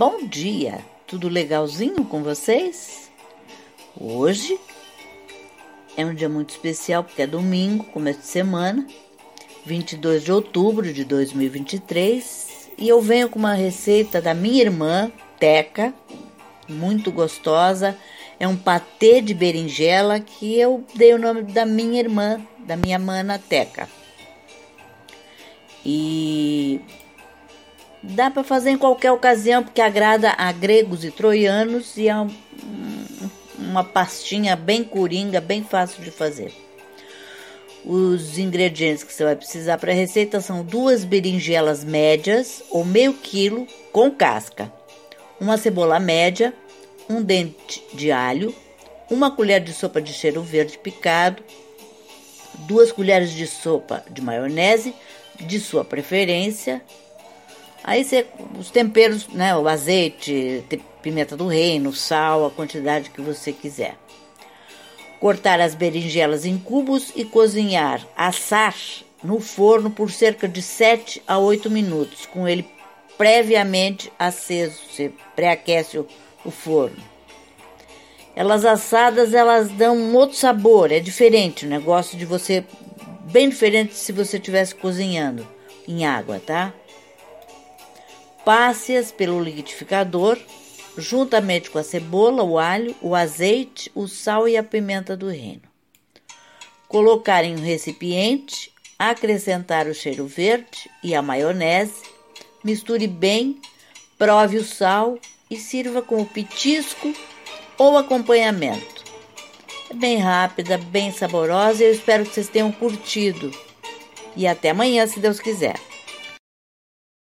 Bom dia, tudo legalzinho com vocês? Hoje é um dia muito especial porque é domingo, começo de semana, 22 de outubro de 2023, e eu venho com uma receita da minha irmã, Teca, muito gostosa. É um patê de berinjela que eu dei o nome da minha irmã, da minha mana Teca. E Dá para fazer em qualquer ocasião, porque agrada a gregos e troianos e é uma pastinha bem coringa, bem fácil de fazer. Os ingredientes que você vai precisar para a receita são duas berinjelas médias ou meio quilo com casca, uma cebola média, um dente de alho, uma colher de sopa de cheiro verde picado, duas colheres de sopa de maionese de sua preferência, Aí você, os temperos, né, o azeite, pimenta do reino, sal, a quantidade que você quiser. Cortar as berinjelas em cubos e cozinhar, assar no forno por cerca de 7 a 8 minutos, com ele previamente aceso, você pré-aquece o, o forno. Elas assadas, elas dão um outro sabor, é diferente, o negócio de você, bem diferente se você estivesse cozinhando em água, tá? Passe-as pelo liquidificador, juntamente com a cebola, o alho, o azeite, o sal e a pimenta do reino. Colocar em um recipiente, acrescentar o cheiro verde e a maionese, misture bem, prove o sal e sirva com o petisco ou acompanhamento. É bem rápida, bem saborosa e eu espero que vocês tenham curtido. E até amanhã, se Deus quiser.